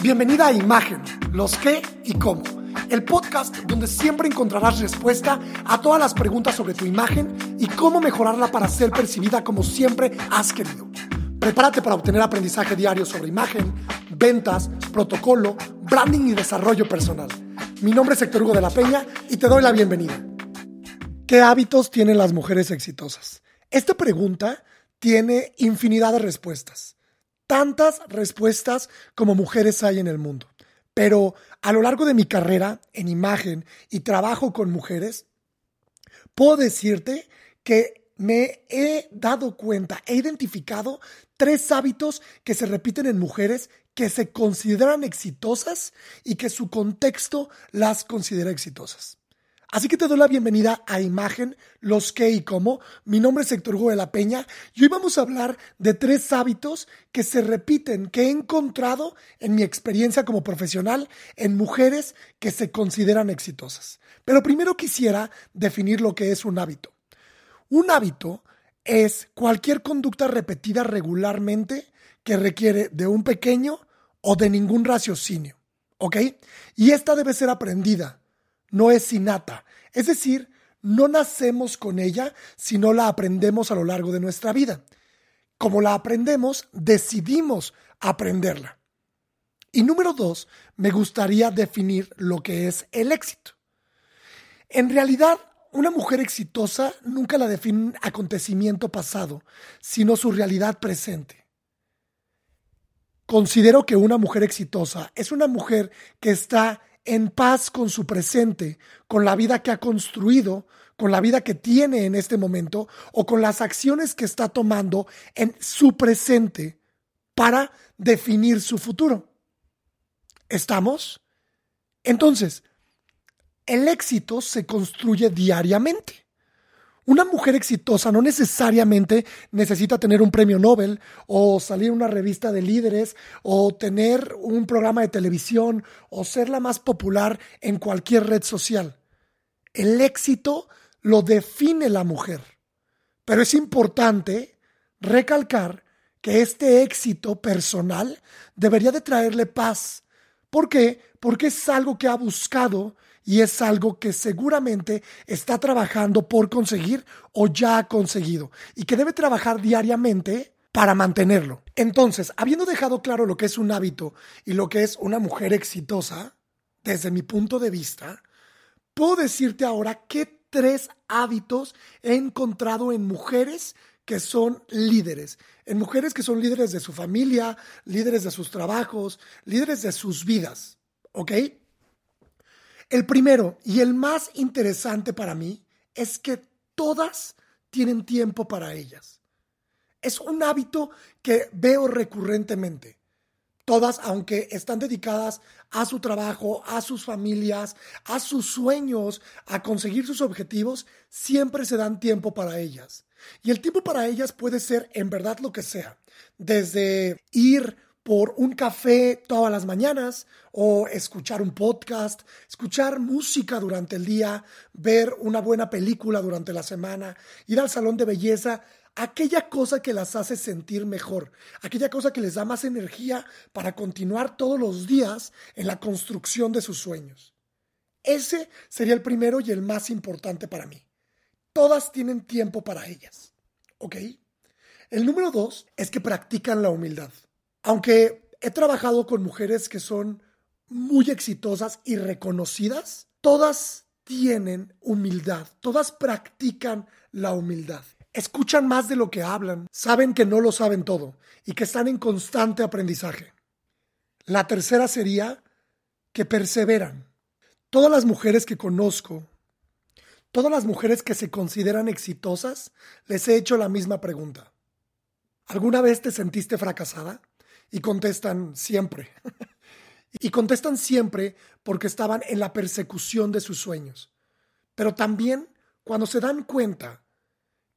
Bienvenida a Imagen, los qué y cómo. El podcast donde siempre encontrarás respuesta a todas las preguntas sobre tu imagen y cómo mejorarla para ser percibida como siempre has querido. Prepárate para obtener aprendizaje diario sobre imagen, ventas, protocolo, branding y desarrollo personal. Mi nombre es Héctor Hugo de la Peña y te doy la bienvenida. ¿Qué hábitos tienen las mujeres exitosas? Esta pregunta tiene infinidad de respuestas. Tantas respuestas como mujeres hay en el mundo. Pero a lo largo de mi carrera en imagen y trabajo con mujeres, puedo decirte que me he dado cuenta, he identificado tres hábitos que se repiten en mujeres que se consideran exitosas y que su contexto las considera exitosas. Así que te doy la bienvenida a Imagen, los qué y cómo. Mi nombre es Héctor Hugo de la Peña y hoy vamos a hablar de tres hábitos que se repiten, que he encontrado en mi experiencia como profesional en mujeres que se consideran exitosas. Pero primero quisiera definir lo que es un hábito. Un hábito es cualquier conducta repetida regularmente que requiere de un pequeño o de ningún raciocinio. ¿Ok? Y esta debe ser aprendida no es innata. Es decir, no nacemos con ella, sino la aprendemos a lo largo de nuestra vida. Como la aprendemos, decidimos aprenderla. Y número dos, me gustaría definir lo que es el éxito. En realidad, una mujer exitosa nunca la define un acontecimiento pasado, sino su realidad presente. Considero que una mujer exitosa es una mujer que está en paz con su presente, con la vida que ha construido, con la vida que tiene en este momento o con las acciones que está tomando en su presente para definir su futuro. ¿Estamos? Entonces, el éxito se construye diariamente. Una mujer exitosa no necesariamente necesita tener un premio Nobel o salir en una revista de líderes o tener un programa de televisión o ser la más popular en cualquier red social. El éxito lo define la mujer. Pero es importante recalcar que este éxito personal debería de traerle paz. ¿Por qué? Porque es algo que ha buscado y es algo que seguramente está trabajando por conseguir o ya ha conseguido y que debe trabajar diariamente para mantenerlo. Entonces, habiendo dejado claro lo que es un hábito y lo que es una mujer exitosa, desde mi punto de vista, puedo decirte ahora qué tres hábitos he encontrado en mujeres que son líderes, en mujeres que son líderes de su familia, líderes de sus trabajos, líderes de sus vidas. ¿Ok? El primero y el más interesante para mí es que todas tienen tiempo para ellas. Es un hábito que veo recurrentemente. Todas, aunque están dedicadas a su trabajo, a sus familias, a sus sueños, a conseguir sus objetivos, siempre se dan tiempo para ellas. Y el tiempo para ellas puede ser en verdad lo que sea, desde ir por un café todas las mañanas o escuchar un podcast, escuchar música durante el día, ver una buena película durante la semana, ir al salón de belleza, aquella cosa que las hace sentir mejor, aquella cosa que les da más energía para continuar todos los días en la construcción de sus sueños. Ese sería el primero y el más importante para mí. Todas tienen tiempo para ellas. ¿Ok? El número dos es que practican la humildad. Aunque he trabajado con mujeres que son muy exitosas y reconocidas, todas tienen humildad, todas practican la humildad. Escuchan más de lo que hablan, saben que no lo saben todo y que están en constante aprendizaje. La tercera sería que perseveran. Todas las mujeres que conozco, todas las mujeres que se consideran exitosas, les he hecho la misma pregunta. ¿Alguna vez te sentiste fracasada? Y contestan siempre. y contestan siempre porque estaban en la persecución de sus sueños. Pero también cuando se dan cuenta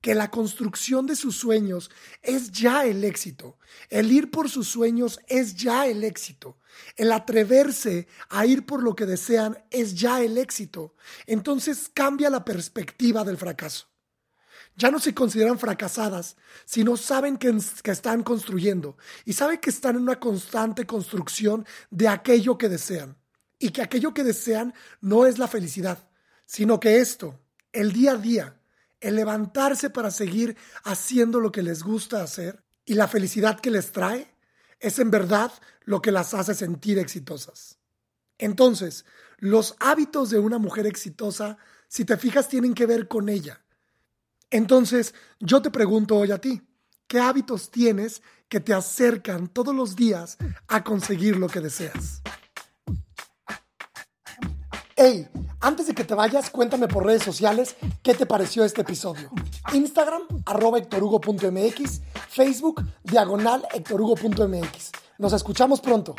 que la construcción de sus sueños es ya el éxito. El ir por sus sueños es ya el éxito. El atreverse a ir por lo que desean es ya el éxito. Entonces cambia la perspectiva del fracaso. Ya no se consideran fracasadas, sino saben que, que, están construyendo y saben que están en una constante construcción de aquello que desean. Y que aquello que desean no es la felicidad, sino que esto, el día a día, el levantarse para seguir haciendo lo que les gusta hacer y la felicidad que les trae, es en verdad lo que las hace sentir exitosas. Entonces, los hábitos de una mujer exitosa, si te fijas, tienen que ver con ella. Entonces, yo te pregunto hoy a ti, ¿qué hábitos tienes que te acercan todos los días a conseguir lo que deseas? Hey, antes de que te vayas, cuéntame por redes sociales qué te pareció este episodio. Instagram, arroba hectorhugo.mx, Facebook, diagonal hectorhugo.mx. Nos escuchamos pronto.